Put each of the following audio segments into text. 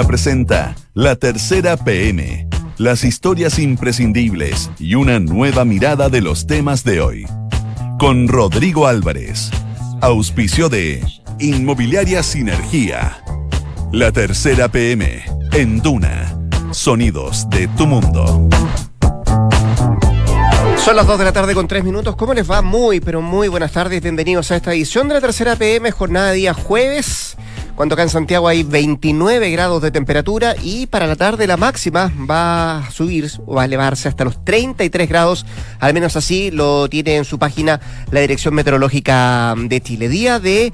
Presenta La Tercera PM, las historias imprescindibles y una nueva mirada de los temas de hoy. Con Rodrigo Álvarez, auspicio de Inmobiliaria Sinergia. La Tercera PM, en Duna, sonidos de tu mundo. Son las 2 de la tarde con 3 minutos. ¿Cómo les va? Muy, pero muy buenas tardes. Bienvenidos a esta edición de la tercera PM, jornada día jueves. Cuando acá en Santiago hay 29 grados de temperatura y para la tarde la máxima va a subir o va a elevarse hasta los 33 grados. Al menos así lo tiene en su página la Dirección Meteorológica de Chile. Día de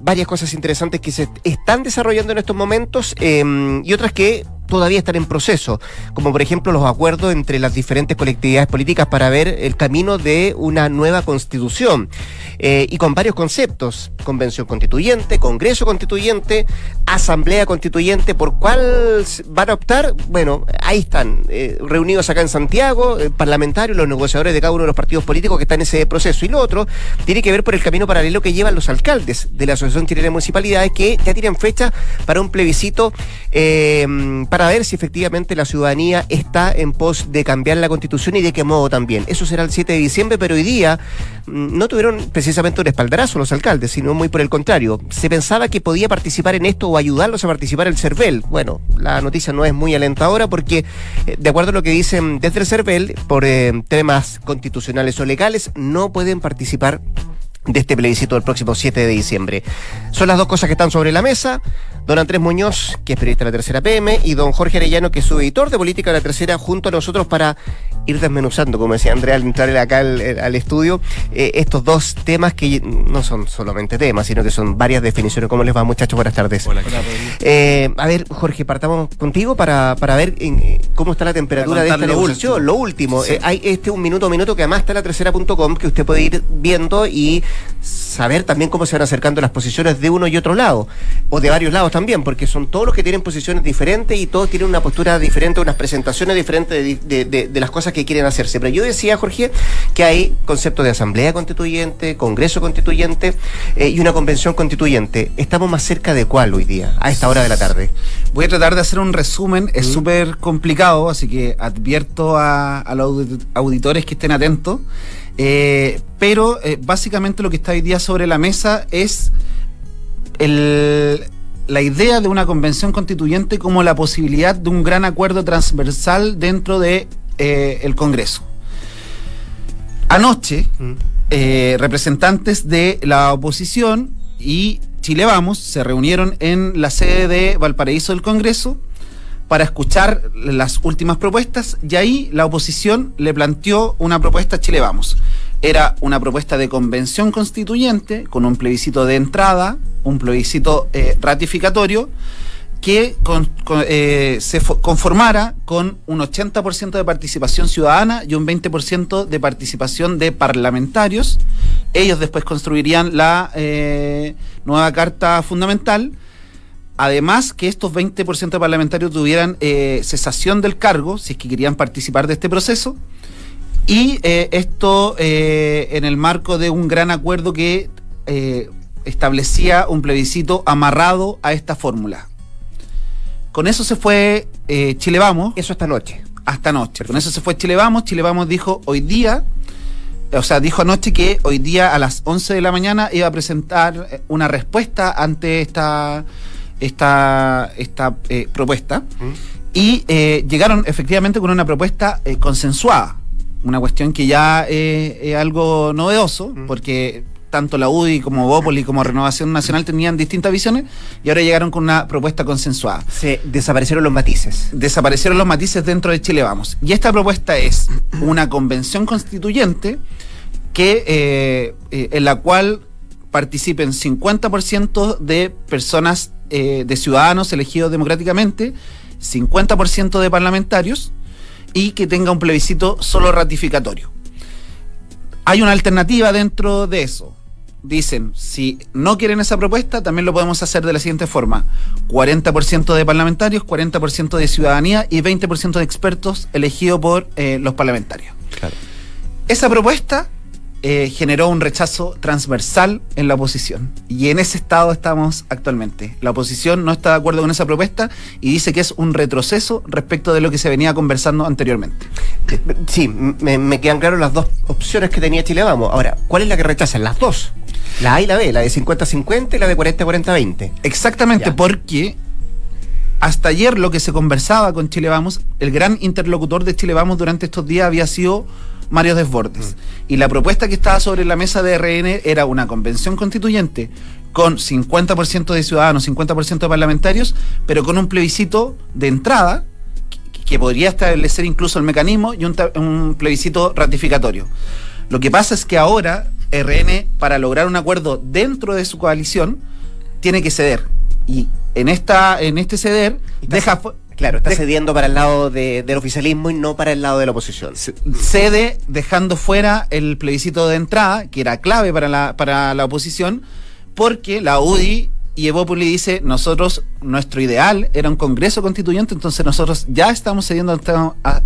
varias cosas interesantes que se están desarrollando en estos momentos eh, y otras que todavía están en proceso, como por ejemplo los acuerdos entre las diferentes colectividades políticas para ver el camino de una nueva constitución. Eh, y con varios conceptos, convención constituyente, congreso constituyente, asamblea constituyente, por cuál van a optar, bueno, ahí están, eh, reunidos acá en Santiago, eh, parlamentarios, los negociadores de cada uno de los partidos políticos que están en ese proceso. Y lo otro tiene que ver por el camino paralelo que llevan los alcaldes de la Asociación Chilena de Municipalidades, que ya tienen fecha para un plebiscito para ver si efectivamente la ciudadanía está en pos de cambiar la constitución y de qué modo también. Eso será el 7 de diciembre, pero hoy día mm, no tuvieron precisamente un espaldarazo los alcaldes, sino muy por el contrario. Se pensaba que podía participar en esto o ayudarlos a participar el CERVEL. Bueno, la noticia no es muy alentadora porque, eh, de acuerdo a lo que dicen desde el CERVEL, por eh, temas constitucionales o legales, no pueden participar de este plebiscito del próximo 7 de diciembre. Son las dos cosas que están sobre la mesa don Andrés Muñoz, que es periodista de la Tercera PM, y don Jorge Arellano, que es su editor de política de la Tercera, junto a nosotros para ir desmenuzando, como decía Andrea al entrar acá al, estudio, eh, estos dos temas que no son solamente temas, sino que son varias definiciones. ¿Cómo les va, muchachos? Buenas tardes. Hola, eh, A ver, Jorge, partamos contigo para, para ver eh, cómo está la temperatura de esta negociación. Lo último, eh, hay este un minuto a minuto que además está en la tercera.com que usted puede ir viendo y saber también cómo se van acercando las posiciones de uno y otro lado, o de varios lados también, porque son todos los que tienen posiciones diferentes y todos tienen una postura diferente, unas presentaciones diferentes de, de, las cosas que quieren hacerse. Pero yo decía, Jorge, que hay conceptos de asamblea constituyente, congreso constituyente eh, y una convención constituyente. ¿Estamos más cerca de cuál hoy día, a esta hora de la tarde? Voy a tratar de hacer un resumen, es súper complicado, así que advierto a, a los auditores que estén atentos. Eh, pero eh, básicamente lo que está hoy día sobre la mesa es la idea de una convención constituyente como la posibilidad de un gran acuerdo transversal dentro de eh, el Congreso. Anoche, mm. representantes de la oposición y Chile Vamos se reunieron en la sede de Valparaíso del Congreso para escuchar las últimas propuestas y ahí la oposición le planteó una propuesta Chile Vamos. Era una propuesta de convención constituyente con un plebiscito de entrada, un plebiscito eh, ratificatorio que eh, se conformara con un 80% de participación ciudadana y un 20% de participación de parlamentarios. Ellos después construirían la eh, nueva Carta Fundamental Además, que estos 20% de parlamentarios tuvieran eh, cesación del cargo, si es que querían participar de este proceso, y eh, esto eh, en el marco de un gran acuerdo que establecía un plebiscito amarrado a esta fórmula. Con eso se fue Chile Vamos. Eso esta noche. Hasta noche. Con eso se fue Chile Vamos. Chile Vamos dijo hoy día, o sea, dijo anoche que hoy día a las 11 de la mañana iba a presentar una respuesta ante esta esta, esta eh, propuesta y eh, llegaron efectivamente con una propuesta eh, consensuada, una cuestión que ya es algo novedoso, porque tanto la UDI como Bópoli como Renovación Nacional tenían distintas visiones y ahora llegaron con una propuesta consensuada. Se desaparecieron los matices. Desaparecieron los matices dentro de Chile Vamos. Y esta propuesta es una convención constituyente que en la cual participen 50% de personas eh, de ciudadanos elegidos democráticamente, 50% de parlamentarios y que tenga un plebiscito solo ratificatorio. Hay una alternativa dentro de eso. Dicen, si no quieren esa propuesta, también lo podemos hacer de la siguiente forma. 40% de parlamentarios, 40% de ciudadanía y 20% de expertos elegidos por eh, los parlamentarios. Esa propuesta eh, generó un rechazo transversal en la oposición. Y en ese estado estamos actualmente. La oposición no está de acuerdo con esa propuesta y dice que es un retroceso respecto de lo que se venía conversando anteriormente. Sí, me, quedan claras las dos opciones que tenía Chile Vamos. Ahora, ¿cuál es la que rechazan? Las dos. La A y la B, la de 50-50 y la de 40-40-20. Exactamente, porque hasta ayer lo que se conversaba con Chile Vamos, el gran interlocutor de Chile Vamos durante estos días había sido Mario Desbordes. Mm. Y la propuesta que estaba sobre la mesa de RN era una convención constituyente con 50% de ciudadanos, 50% de parlamentarios, pero con un plebiscito de entrada que podría establecer incluso el mecanismo y un, plebiscito ratificatorio. Lo que pasa es que ahora RN, para lograr un acuerdo dentro de su coalición, tiene que ceder. Y en, esta, en este ceder, deja, Claro, está cediendo para el lado del oficialismo y no para el lado de la oposición. Cede dejando fuera el plebiscito de entrada, que era clave para la, para la oposición, porque la UDI y Evópoli dice, nosotros, nuestro ideal era un Congreso Constituyente, entonces nosotros ya estamos cediendo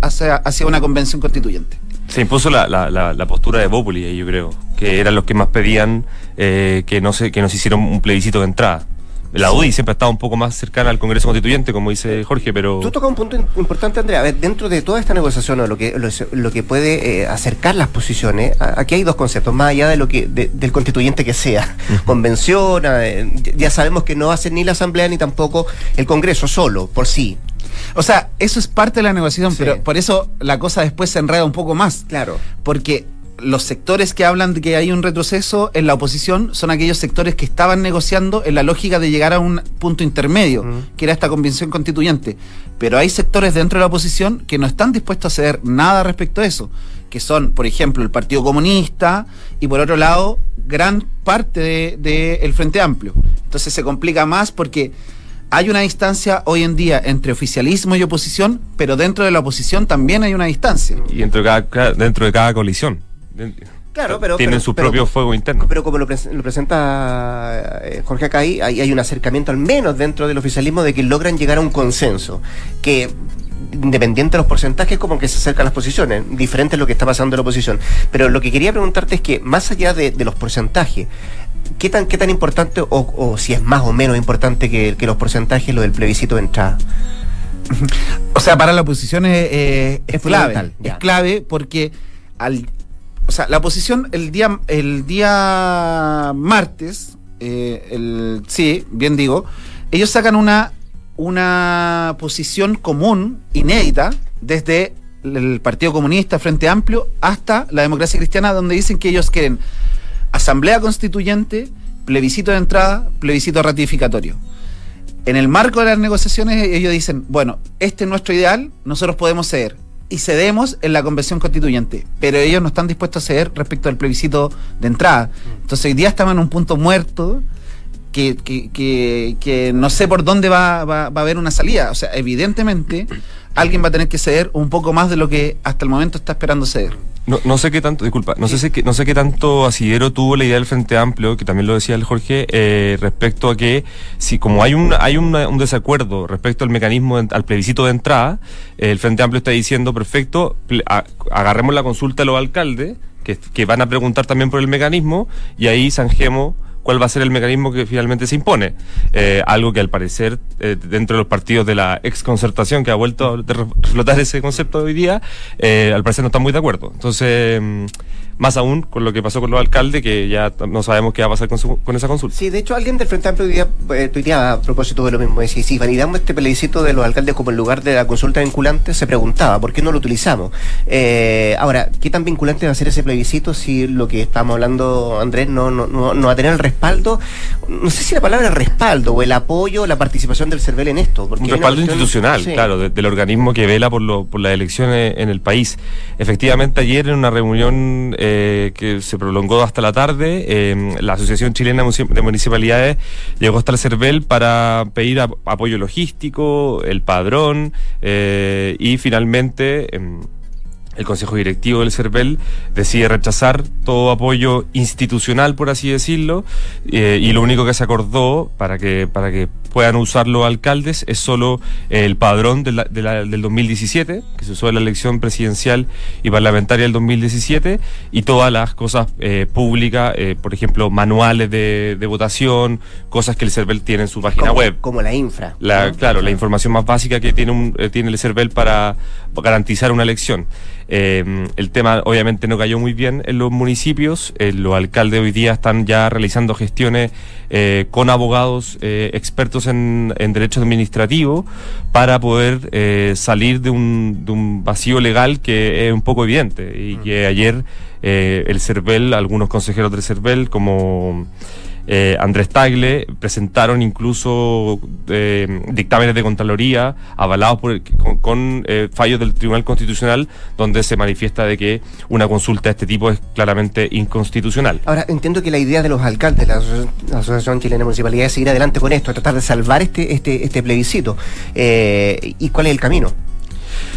hacia, hacia una convención constituyente. Se impuso la, la, postura de Evópoli, yo creo, que eran los que más pedían eh, que, no se, que nos hicieran un plebiscito de entrada. La UDI siempre ha estado un poco más cercana al Congreso Constituyente, como dice Jorge, pero... Tú tocas un punto importante, Andrea. A ver, dentro de toda esta negociación, o lo que, lo, que puede eh, acercar las posiciones, aquí hay dos conceptos, más allá de lo que del constituyente que sea. Convención, eh, ya sabemos que no ser ni la Asamblea ni tampoco el Congreso solo, por sí. O sea, eso es parte de la negociación, pero por eso la cosa después se enreda un poco más. Claro. Porque los sectores que hablan de que hay un retroceso en la oposición son aquellos sectores que estaban negociando en la lógica de llegar a un punto intermedio, que era esta convención constituyente. Pero hay sectores dentro de la oposición que no están dispuestos a hacer nada respecto a eso, que son, por ejemplo, el Partido Comunista y por otro lado, gran parte del de, Frente Amplio. Entonces se complica más porque hay una distancia hoy en día entre oficialismo y oposición, pero dentro de la oposición también hay una distancia. Y dentro de cada, dentro de cada coalición. Claro, pero. Tienen su propio fuego interno. Pero como lo, presenta eh, Jorge Acay, hay, hay un acercamiento al menos dentro del oficialismo de que logran llegar a un consenso. Que independiente de los porcentajes, como que se acercan las posiciones, diferente a lo que está pasando en la oposición. Pero lo que quería preguntarte es que, más allá de, los porcentajes, ¿qué tan, qué tan importante, o, si es más o menos importante que, los porcentajes, lo del plebiscito de entrada? O sea, para la oposición es, es clave. Es clave porque al, o sea, la oposición el día, el día martes, eh, el, sí, bien digo, ellos sacan una, una posición común, inédita, desde el Partido Comunista, Frente Amplio, hasta la democracia cristiana, donde dicen que ellos quieren asamblea constituyente, plebiscito de entrada, plebiscito ratificatorio. En el marco de las negociaciones ellos dicen, bueno, este es nuestro ideal, nosotros podemos ceder y cedemos en la convención constituyente, pero ellos no están dispuestos a ceder respecto al plebiscito de entrada. Entonces hoy día estamos en un punto muerto que, que, que, no sé por dónde va, va, va, a haber una salida. O sea, evidentemente alguien va a tener que ceder un poco más de lo que hasta el momento está esperando ceder. No, no sé qué tanto, disculpa, no sé si, no sé qué tanto asidero tuvo la idea del Frente Amplio, que también lo decía el Jorge, eh, respecto a que si como hay un hay un, desacuerdo respecto al mecanismo al plebiscito de entrada, el Frente Amplio está diciendo perfecto, agarremos la consulta a los alcaldes que, que van a preguntar también por el mecanismo y ahí zanjemos cuál va a ser el mecanismo que finalmente se impone. Eh, algo que al parecer eh, dentro de los partidos de la exconcertación que ha vuelto a reflotar ese concepto hoy día, eh, al parecer no están muy de acuerdo. Entonces, mm, más aún con lo que pasó con los alcaldes, que ya no sabemos qué va a pasar con, esa consulta. Sí, de hecho, alguien del Frente Amplio hoy día, eh, a propósito de lo mismo, decía, si validamos este plebiscito de los alcaldes como en lugar de la consulta vinculante, se preguntaba, ¿por qué no lo utilizamos? Eh, ahora, ¿qué tan vinculante va a ser ese plebiscito si lo que estamos hablando, Andrés, no, no, no, va a tener el respaldo, no sé si la palabra respaldo o el apoyo, la participación del CERVEL en esto? Porque Un respaldo institucional, claro, del organismo que vela por, lo, por las elecciones en el país. Efectivamente, ayer en una reunión... Eh, eh, que se prolongó hasta la tarde. Eh, la Asociación Chilena de Municipalidades llegó hasta el CERVEL para pedir apoyo logístico, el padrón eh, y finalmente em, el Consejo Directivo del CERVEL decide rechazar todo apoyo institucional, por así decirlo, y lo único que se acordó para que, para que puedan usar los alcaldes es solo el padrón de la- de la- del 2017, que se usó en la elección presidencial y parlamentaria del 2017, y todas las cosas eh, públicas, eh, por ejemplo, manuales de, de votación, cosas que el CERVEL tiene en su página como, web. como la infra. La, ¿no? Claro, la información más básica que tiene, un, eh, tiene el CERVEL para garantizar una elección. El tema obviamente no cayó muy bien en los municipios. Los alcaldes hoy día están ya realizando gestiones eh, con abogados eh, expertos en, en derecho administrativo para poder eh, salir de un, de un vacío legal que es un poco evidente y que ayer eh, el CERVEL, algunos consejeros del CERVEL como eh, Andrés Tagle presentaron incluso eh, dictámenes de Contraloría avalados por el- con, eh, fallos del Tribunal Constitucional donde se manifiesta de que una consulta de este tipo es claramente inconstitucional. Ahora, entiendo que la idea de los alcaldes, la, Aso- la Asociación Chilena de Municipalidades, es seguir adelante con esto, tratar de salvar este, este, este plebiscito. Eh, ¿Y cuál es el camino?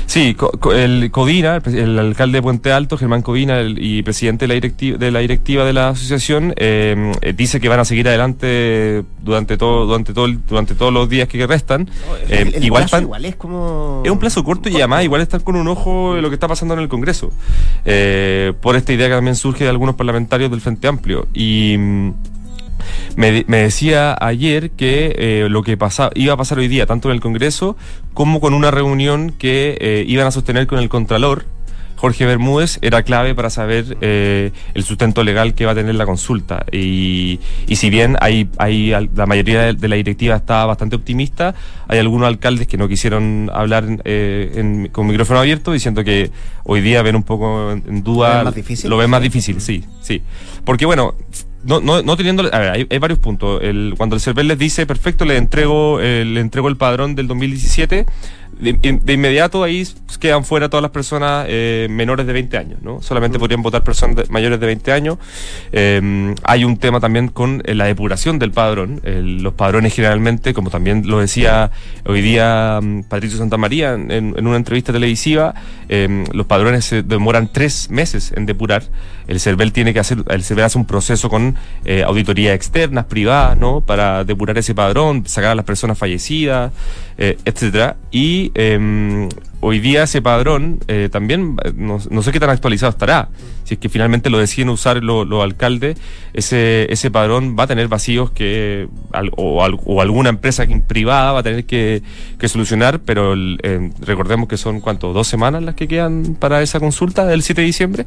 Sí, Co- Co- el Codina, el, alcalde de Puente Alto, Germán Codina, el- y presidente de la directiva de la, directiva de la asociación, eh, eh, dice que van a seguir adelante durante todo, durante todo, el- durante todos los días que restan. Eh, El- el igual plazo pan- igual es como... Es un plazo corto y además igual están con un ojo en lo que está pasando en el Congreso. Eh, por esta idea que también surge de algunos parlamentarios del Frente Amplio. Y mm, me, de- me decía ayer que eh, lo que pasa, iba a pasar hoy día, tanto en el Congreso como con una reunión que eh, iban a sostener con el Contralor. Jorge Bermúdez era clave para saber eh, el sustento legal que va a tener la consulta. Y, y si bien hay, hay la mayoría de, la directiva está bastante optimista, hay algunos alcaldes que no quisieron hablar eh, en- con micrófono abierto, diciendo que hoy día ven un poco en, en ¿Lo duda. ven más difícil? Lo ven más difícil, sí, sí. Porque bueno, no, no, no teniendo. A ver, hay, hay varios puntos. El, cuando el CERVEL les dice, perfecto, le entrego, eh, le entrego el padrón del 2017, de, de inmediato ahí quedan fuera todas las personas eh, menores de 20 años, ¿no? Solamente podrían votar personas de- mayores de 20 años. Eh, hay un tema también con eh, la depuración del padrón. El- los padrones generalmente, como también lo decía hoy día mm, Patricio Santamaría en, en una entrevista televisiva, eh, los padrones se demoran tres meses en depurar. El CERVEL tiene que hacer, el CERVEL hace un proceso con eh, auditorías externas, privadas, ¿no? Para depurar ese padrón, sacar a las personas fallecidas, eh, etcétera. Y eh, hoy día ese padrón eh, también, eh, no, sé qué tan actualizado estará. Si es que finalmente lo deciden usar lo- los alcaldes, ese, ese padrón va a tener vacíos que o, al- o alguna empresa privada va a tener que, que solucionar, pero el, eh, recordemos que son, ¿cuánto? ¿Dos semanas las que quedan para esa consulta del 7 de diciembre?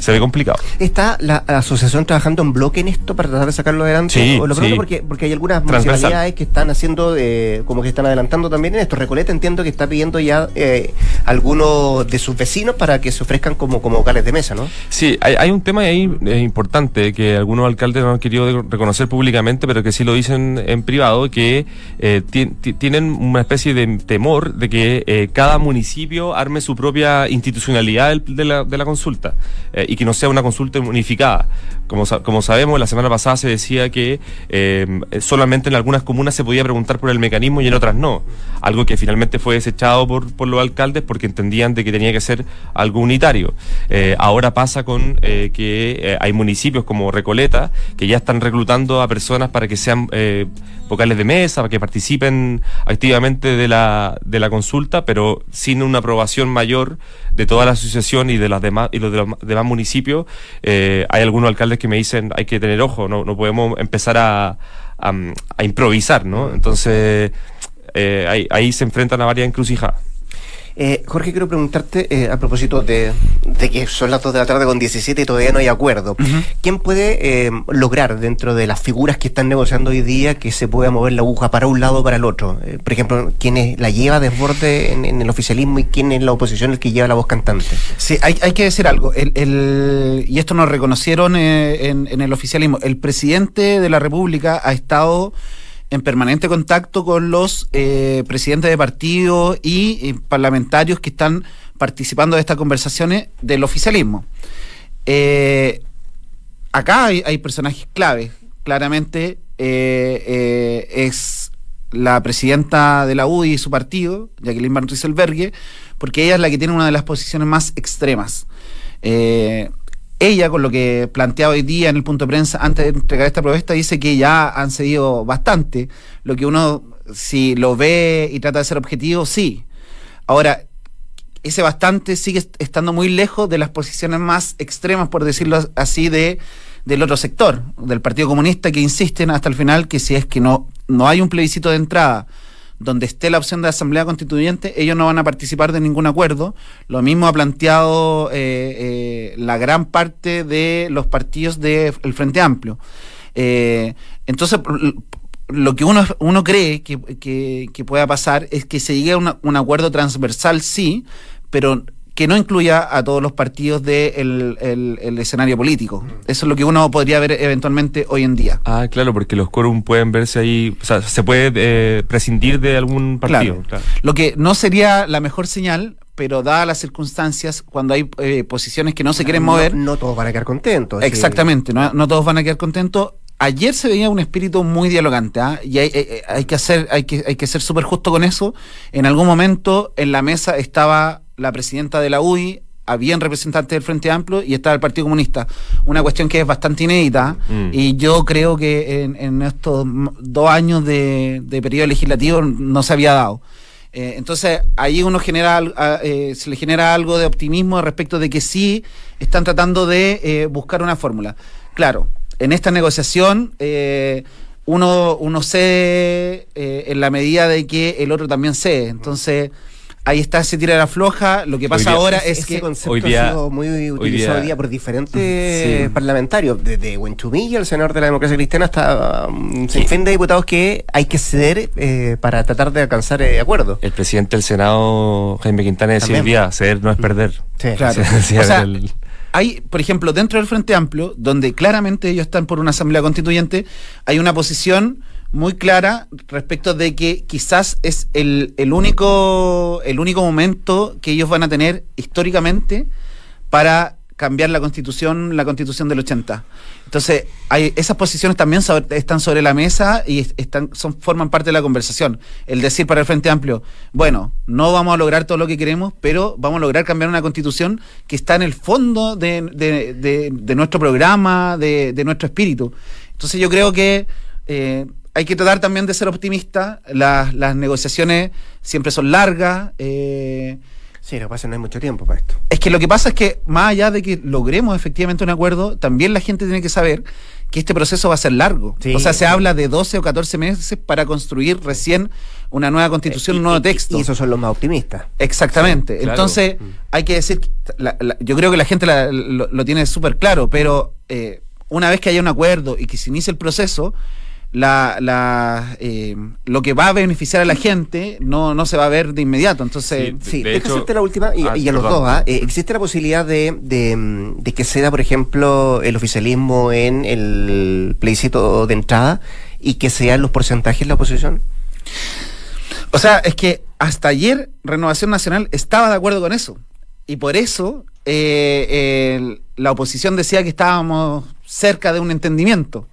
Se ve complicado. ¿Está la asociación trabajando en bloque en esto para tratar de sacarlo adelante? Sí, O lo pregunto sí. porque, porque hay algunas municipalidades que están haciendo, eh, como que están adelantando también en esto. Recoleta entiendo que está pidiendo ya eh, algunos de sus vecinos para que se ofrezcan como, como vocales de mesa, ¿no? Sí, hay, hay un tema ahí eh, importante que algunos alcaldes no han querido de- reconocer públicamente, pero que sí lo dicen en privado, que eh, ti- ti- tienen una especie de temor de que eh, cada municipio arme su propia institucionalidad de la, de la consulta eh, y que no sea una consulta unificada. Como, como sabemos, la semana pasada se decía que eh, solamente en algunas comunas se podía preguntar por el mecanismo y en otras no. Algo que finalmente fue desechado por, por los alcaldes porque entendían de que tenía que ser algo unitario. Eh, ahora pasa con eh, que hay municipios como Recoleta que ya están reclutando a personas para que sean vocales de mesa, para que participen activamente de la, de la consulta, pero sin una aprobación mayor de toda la asociación y de las demás y los, de los demás municipios. Eh, hay algunos alcaldes que me dicen hay que tener ojo, no, no podemos empezar a, a, a improvisar, ¿no? Entonces eh, ahí, ahí se enfrentan a varias encrucijadas. Eh, Jorge, quiero preguntarte eh, a propósito de, de que son las 2 de la tarde con 17 y todavía no hay acuerdo. ¿Quién puede eh, lograr dentro de las figuras que están negociando hoy día que se pueda mover la aguja para un lado o para el otro? Eh, por ejemplo, ¿quién es, la lleva desborde en, en el oficialismo y quién es la oposición el que lleva la voz cantante? Sí, hay, hay que decir algo. El, el- y esto nos reconocieron eh, en, en el oficialismo. El presidente de la República ha estado en permanente contacto con los eh, presidentes de partidos y, parlamentarios que están participando de estas conversaciones del oficialismo. Eh, acá hay, personajes clave. Claramente eh, es la presidenta de la UDI y su partido, Jacqueline Van Rieselberghe, porque ella es la que tiene una de las posiciones más extremas. Ella, con lo que planteaba hoy día en el punto de prensa, antes de entregar esta propuesta, dice que ya han cedido bastante. Lo que uno, si lo ve y trata de ser objetivo, sí. Ahora, ese bastante sigue estando muy lejos de las posiciones más extremas, por decirlo así, de del otro sector, del Partido Comunista, que insisten hasta el final que si es que no, no hay un plebiscito de entrada donde esté la opción de asamblea constituyente, ellos no van a participar de ningún acuerdo. Lo mismo ha planteado eh, eh, la gran parte de los partidos del Frente Amplio. Eh, entonces, lo que uno, cree que, pueda pasar es que se llegue a un acuerdo transversal, sí, pero que no incluya a todos los partidos del de el, escenario político. Eso es lo que uno podría ver eventualmente hoy en día. Ah, claro, porque los quórum pueden verse ahí, o sea, se puede eh, prescindir de algún partido. Lo que no sería la mejor señal, pero dadas las circunstancias, cuando hay eh, posiciones que no se quieren mover... No, todos van a quedar contentos. Exactamente, no, todos van a quedar contentos ayer se veía un espíritu muy dialogante ¿ah? y hay, hay, que hacer hay que hay que ser súper justo con eso en algún momento en la mesa estaba la presidenta de la UDI, habían representantes del Frente Amplio y estaba el Partido Comunista. Una cuestión que es bastante inédita mm. y yo creo que en, estos dos años de, periodo legislativo no se había dado. Eh, entonces ahí uno genera, eh, se le genera algo de optimismo respecto de que sí están tratando de eh, buscar una fórmula. Claro, en esta negociación uno, uno cede en la medida de que el otro también cede. Entonces ahí está, se tira la floja. Lo que pasa ahora es que. concepto hoy día, ha sido muy utilizado hoy día, por diferentes parlamentarios, desde Huenchumilla, el senador de la democracia cristiana, hasta un sinfín de diputados que hay que ceder eh, para tratar de alcanzar eh, acuerdos. El presidente del Senado, Jaime Quintana, decía ceder no es perder. Sí, claro. o sea, hay, por ejemplo, dentro del Frente Amplio, donde claramente ellos están por una asamblea constituyente, hay una posición muy clara respecto de que quizás es el, el, único, el único momento que ellos van a tener históricamente para cambiar la constitución, la constitución del 80. Entonces, hay, esas posiciones también están sobre la mesa y están, son, forman parte de la conversación. El decir para el Frente Amplio, bueno, no vamos a lograr todo lo que queremos, pero vamos a lograr cambiar una constitución que está en el fondo de, de, nuestro programa, de, nuestro espíritu. Entonces yo creo que eh, hay que tratar también de ser optimista. Las, las negociaciones siempre son largas. Eh, sí, lo que pasa es que no hay mucho tiempo para esto. Es que lo que pasa es que, más allá de que logremos efectivamente un acuerdo, también la gente tiene que saber que este proceso va a ser largo. o sea, se habla de 12 o 14 meses para construir recién una nueva constitución, un nuevo texto. Y esos son los más optimistas. Exactamente. Entonces, mm. hay que decir, yo creo que la gente lo, tiene súper claro, pero eh, una vez que haya un acuerdo y que se inicie el proceso, la, la eh, lo que va a beneficiar a la gente no, no se va a ver de inmediato. Entonces, sí, de, la última y, ah, a los dos. ¿ah? Eh, ¿Existe la posibilidad de, de, de que ceda, por ejemplo, el oficialismo en el plebiscito de entrada y que sean los porcentajes la oposición? O sea, es que hasta ayer Renovación Nacional estaba de acuerdo con eso. Y por eso eh, la oposición decía que estábamos cerca de un entendimiento.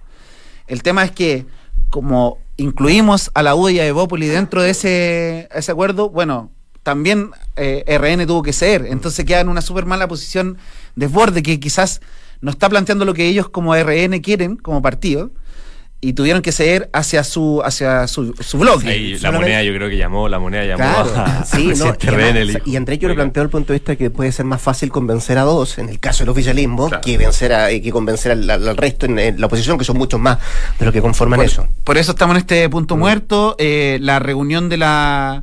El tema es que, como incluimos a la UDI y a Evópoli dentro de ese, ese acuerdo, bueno, también eh, RN tuvo que ser. Entonces queda en una súper mala posición desborde que quizás no está planteando lo que ellos como RN quieren como partido y tuvieron que ceder hacia su hacia su, su blog. la moneda yo creo que llamó, la moneda llamó a, sí, no, y, y Andrés yo lo planteo el punto de vista que puede ser más fácil convencer a dos, en el caso del oficialismo, que vencer a, que convencer al, resto en, la oposición, que son muchos más de los que conforman eso. Por eso estamos en este punto mm. muerto. Eh, la reunión de la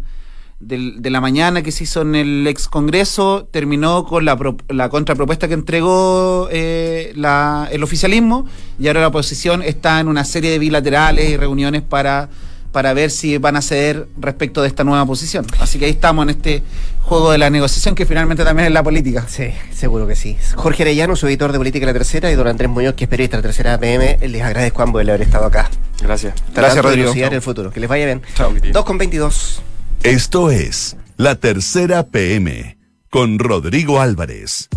de, la mañana que se hizo en el ex Congreso terminó con la, la contrapropuesta que entregó eh, la, el oficialismo y ahora la oposición está en una serie de bilaterales y reuniones para, para ver si van a ceder respecto de esta nueva posición. Así que ahí estamos en este juego de la negociación que finalmente también es la política. Sí, seguro que sí. Jorge Arellano, su editor de Política la Tercera, y don Andrés Muñoz, que es periodista de la Tercera PM, les agradezco a ambos de haber estado acá. Gracias. Gracias, Rodrigo. en el futuro. Que les vaya bien. Chao. 2 con 22. Esto es La Tercera PM con Rodrigo Álvarez.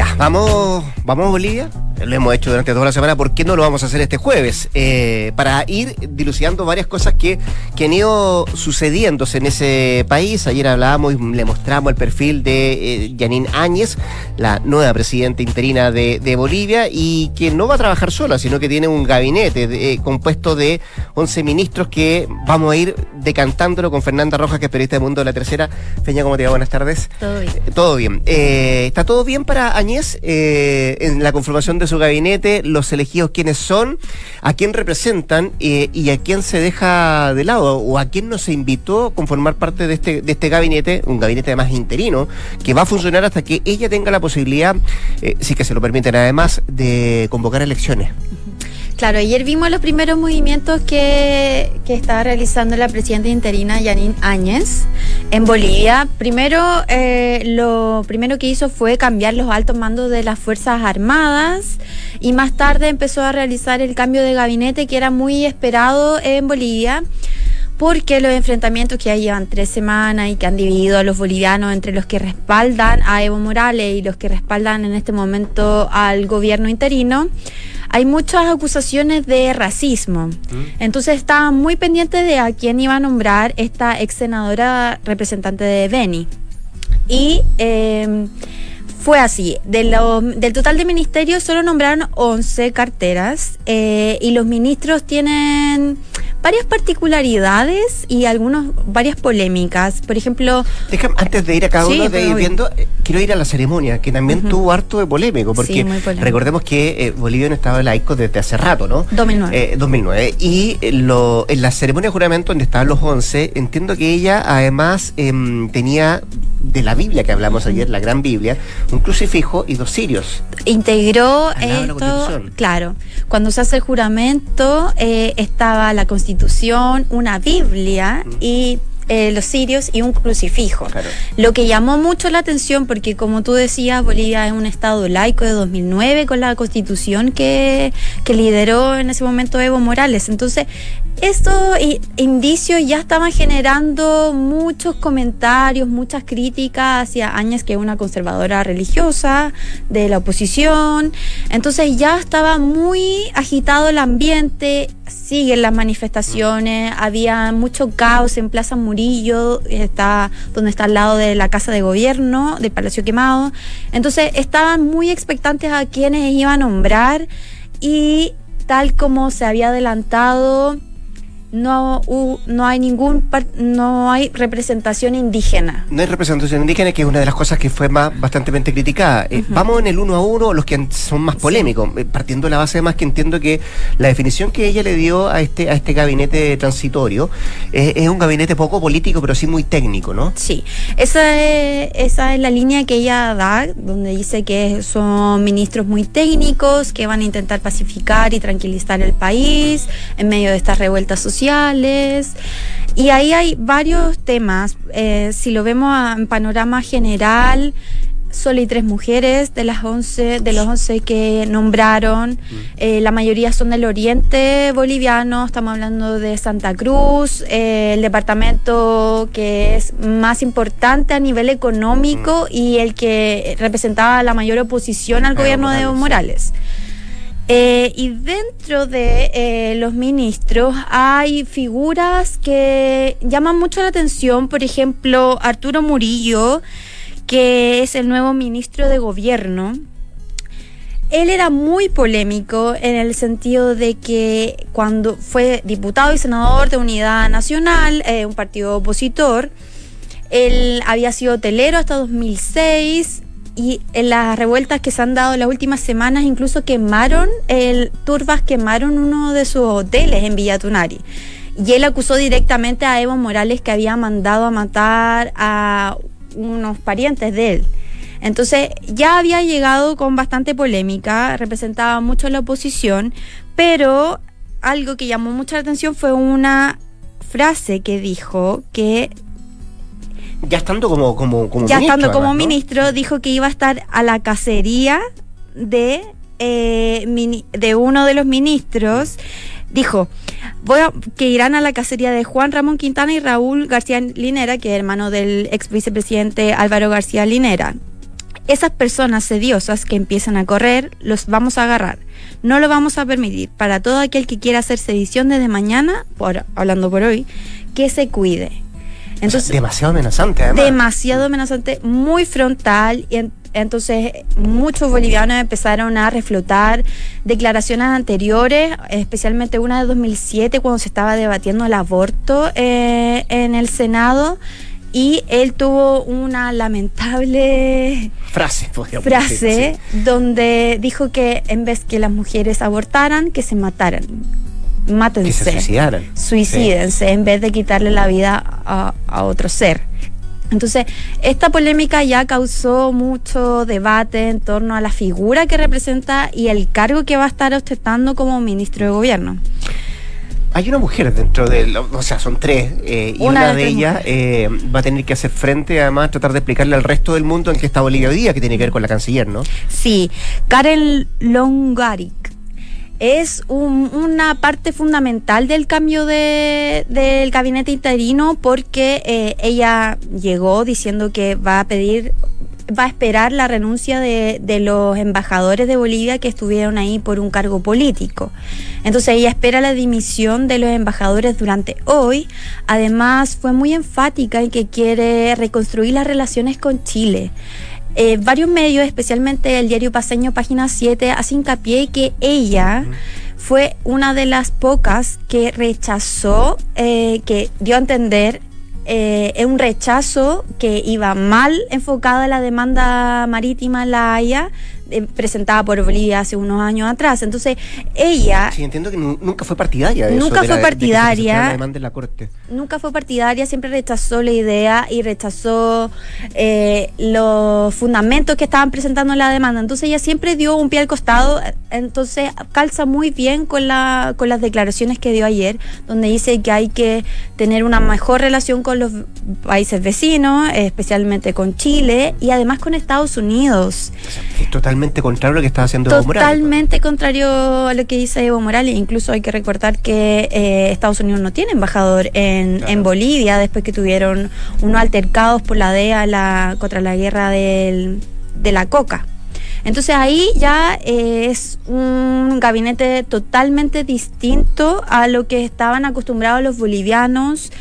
Ya, vamos, vamos a Bolivia. lo hemos hecho durante toda la semana, ¿por qué no lo vamos a hacer este jueves? Eh, para ir dilucidando varias cosas que, que han ido sucediéndose en ese país. Ayer hablábamos y le mostramos el perfil de Janine Áñez, la nueva presidenta interina de, Bolivia, y que no va a trabajar sola, sino que tiene un gabinete compuesto de 11 ministros que vamos a ir decantándolo con Fernanda Rojas, que es periodista de Mundo de la Tercera. Feña, ¿cómo te va? Buenas tardes. Todo bien. todo bien. ¿Está todo bien para Áñez en la conformación de su gabinete, los elegidos quiénes son, a quién representan eh, y a quién se deja de lado o a quién no se invitó a conformar parte de este, de este gabinete, un gabinete además interino, que va a funcionar hasta que ella tenga la posibilidad, eh, si que se lo permiten además, de convocar elecciones. Claro, ayer vimos los primeros movimientos que, que estaba realizando la presidenta interina Janine Áñez en Bolivia. Primero, eh, lo primero que hizo fue cambiar los altos mandos de las Fuerzas Armadas y más tarde empezó a realizar el cambio de gabinete que era muy esperado en Bolivia porque los enfrentamientos que ya llevan tres semanas y que han dividido a los bolivianos entre los que respaldan a Evo Morales y los que respaldan en este momento al gobierno interino, hay muchas acusaciones de racismo. Mm. Entonces estaban muy pendientes de a quién iba a nombrar esta ex senadora representante de Beni. Y em, fue así, de del total de ministerios solo nombraron 11 carteras eh, y los ministros tienen varias particularidades y algunos varias polémicas. Por ejemplo, Déjame, antes de ir a cada uno de ir viendo, eh, quiero ir a la ceremonia, que también tuvo harto de polémico, porque recordemos que eh, Bolivia no estaba laico desde hace rato, ¿no? 2009. 2009. Eh, y lo, en la ceremonia de juramento, donde estaban los 11, entiendo que ella además em, tenía de la Biblia que hablamos ayer, la gran Biblia, un crucifijo y dos cirios. Integró esto, claro, cuando se hace el juramento estaba la constitución una Biblia y eh, los sirios y un crucifijo. Lo que llamó mucho la atención, porque como tú decías, Bolivia es un estado laico de 2009 con la constitución que, que lideró en ese momento Evo Morales. Entonces, estos indicios ya estaban generando muchos comentarios, muchas críticas hacia Áñez, que es una conservadora religiosa de la oposición. Entonces ya estaba muy agitado el ambiente, siguen las manifestaciones, había mucho caos en Plaza Murillo, está, donde está al lado de la Casa de Gobierno, del Palacio Quemado. Entonces estaban muy expectantes a quienes iba a nombrar y tal como se había adelantado, no, no hay ningún no hay representación indígena. No hay representación indígena, que es una de las cosas que fue más bastante criticada. Eh, vamos en el uno a uno, los que son más polémicos, eh, partiendo de la base más que entiendo que la definición que ella le dio a este a este gabinete transitorio eh, es un gabinete poco político, pero sí muy técnico, ¿no? Sí, esa es, esa es la línea que ella da, donde dice que son ministros muy técnicos, que van a intentar pacificar y tranquilizar el país en medio de estas revueltas sociales y ahí hay varios temas. Eh, si lo vemos en panorama general, solo hay tres mujeres de las 11 de los 11 que nombraron mm. eh, la mayoría son del oriente boliviano estamos hablando de Santa Cruz eh, el departamento que es más importante a nivel económico mm. y el que representaba la mayor oposición al gobierno de Evo Morales eh, y dentro de eh, los ministros hay figuras que llaman mucho la atención, por ejemplo, Arturo Murillo, que es el nuevo ministro de gobierno. Él era muy polémico en el sentido de que cuando fue diputado y senador de Unidad Nacional, eh, un partido opositor, él había sido hotelero hasta 2006, y en las revueltas que se han dado las últimas semanas incluso quemaron, el turbas quemaron uno de sus hoteles en Villa Tunari. Y él acusó directamente a Evo Morales que había mandado a matar a unos parientes de él. Entonces ya había llegado con bastante polémica, representaba mucho a la oposición, pero algo que llamó mucha atención fue una frase que dijo que ya estando como, como, como ya estando como ministro, dijo que iba a estar a la cacería de, eh, de uno de los ministros. Dijo voy a, que irán a la cacería de Juan Ramón Quintana y Raúl García Linera, que es hermano del ex vicepresidente Álvaro García Linera. esas personas sediosas que empiezan a correr, los vamos a agarrar. No lo vamos a permitir. Para todo aquel que quiera hacer sedición desde mañana, por, hablando por hoy, que se cuide. Entonces, demasiado amenazante, además. Demasiado amenazante, muy frontal. Y entonces, muchos bolivianos empezaron a reflotar declaraciones anteriores, especialmente una de 2007, cuando se estaba debatiendo el aborto eh, en el Senado y él tuvo una lamentable frase, frase donde dijo que en vez que las mujeres abortaran, que se mataran. Mátense. Que se suicidaran. Suicídense en vez de quitarle la vida a, a otro ser. Entonces, esta polémica ya causó mucho debate en torno a la figura que representa y el cargo que va a estar ostentando como ministro de gobierno hay una mujer dentro de, o sea, son tres, eh, y una, de ellas eh, va a tener que hacer frente, además, tratar de explicarle al resto del mundo en qué está Bolivia hoy día, que tiene que ver con la canciller, ¿no? Sí, Karen Longaric es una parte fundamental del cambio de, del gabinete interino porque eh, ella llegó diciendo que va a pedir va a esperar la renuncia de, de, los embajadores de Bolivia que estuvieron ahí por un cargo político. Entonces ella espera la dimisión de los embajadores durante hoy. Además fue muy enfática en que quiere reconstruir las relaciones con Chile. Eh, varios medios, especialmente el diario paseño Página 7, hacen hincapié que ella fue una de las pocas que rechazó, eh, que dio a entender eh, un rechazo que iba mal enfocada la demanda marítima en la Haya eh, presentada por Bolivia hace unos años atrás. Entonces, ella... Sí, entiendo que nunca fue partidaria. De nunca fue partidaria. la corte. Nunca fue partidaria, siempre rechazó la idea y rechazó eh, los fundamentos que estaban presentando en la demanda. Entonces, ella siempre dio un pie al costado. Entonces, calza muy bien con, la, con las declaraciones que dio ayer, donde dice que hay que tener una mejor relación con los países vecinos, especialmente con Chile y además con Estados Unidos. totalmente contrario a lo que está haciendo Evo Morales. Totalmente contrario a lo que dice Evo Morales. Incluso hay que recordar que eh, Estados Unidos no tiene embajador en, en, Bolivia después que tuvieron unos altercados por la DEA la, contra la guerra del, de la coca. Entonces ahí ya eh, es un gabinete totalmente distinto a lo que estaban acostumbrados los bolivianos,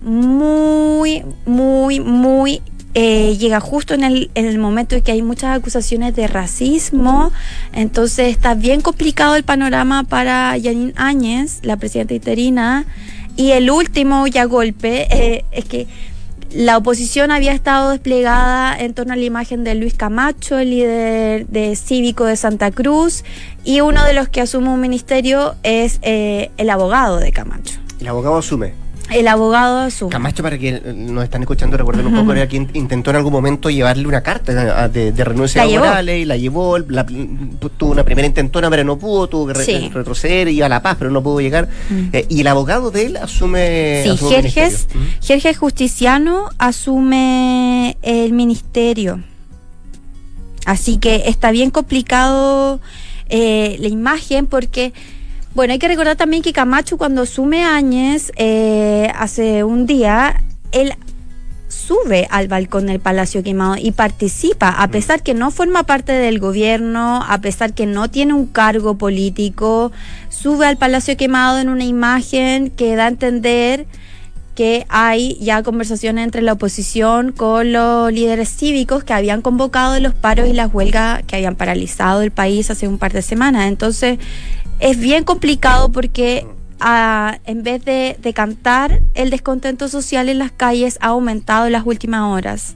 muy, muy, muy eh, llega justo en el, en el momento en que hay muchas acusaciones de racismo, entonces está bien complicado el panorama para Janine Áñez, la presidenta interina, y el último ya golpe eh, es que la oposición había estado desplegada en torno a la imagen de Luis Camacho, el líder de cívico de Santa Cruz, y uno de los que asume un ministerio es eh, el abogado de Camacho. El abogado asume. El abogado su Camacho, para que nos están escuchando, recuerden un poco, era quien intentó en algún momento llevarle una carta de, renuncia a y la llevó, tuvo una primera intentona, pero no pudo, tuvo que retroceder, iba a La Paz, pero no pudo llegar. Mm. Eh, y el abogado de él asume. Sí, Jerjes, Jerjes Justiciano asume el ministerio. Así que está bien complicado eh, la imagen porque bueno, hay que recordar también que Camacho cuando asume Áñez eh, hace un día, él sube al balcón del Palacio Quemado y participa, a pesar que no forma parte del gobierno, a pesar que no tiene un cargo político, sube al Palacio Quemado en una imagen que da a entender que hay ya conversaciones entre la oposición con los líderes cívicos que habían convocado los paros y las huelgas que habían paralizado el país hace un par de semanas. Entonces, es bien complicado porque ah, en vez de, de cantar, el descontento social en las calles ha aumentado en las últimas horas.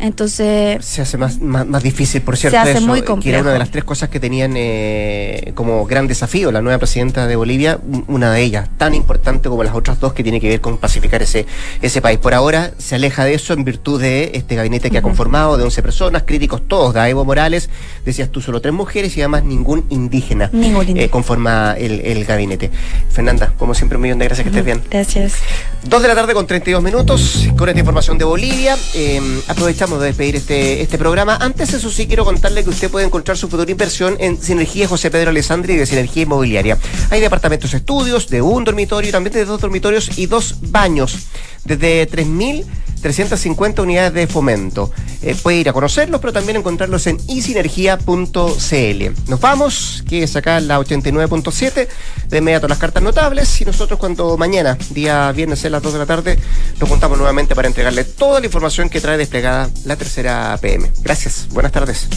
Entonces. Se hace más, más, difícil, por cierto, se hace muy complejo. que era una de las tres cosas que tenían eh, como gran desafío la nueva presidenta de Bolivia, una de ellas, tan importante como las otras dos, que tiene que ver con pacificar ese, ese país. Por ahora se aleja de eso en virtud de este gabinete que ha conformado de 11 personas, críticos todos de Evo Morales, decías tú solo tres mujeres y además ningún indígena, ningún eh, conforma el, gabinete. Fernanda, como siempre, un millón de gracias que estés bien. Gracias. Dos de la tarde con 32 minutos, con esta información de Bolivia. Eh, aprovechamos de despedir este, este programa. Antes, eso sí, quiero contarle que usted puede encontrar su futura inversión en Sinergia José Pedro Alessandri de Sinergia Inmobiliaria. Hay departamentos estudios de un dormitorio, también de dos dormitorios y dos baños. Desde 3.000 350 unidades de fomento. Eh, puede ir a conocerlos, pero también encontrarlos en isinergia.cl. Nos vamos, que es acá la 89.7, de inmediato las cartas notables, y nosotros cuando mañana, día viernes a las 2 de la tarde, nos juntamos nuevamente para entregarle toda la información que trae desplegada la tercera PM. Gracias, buenas tardes.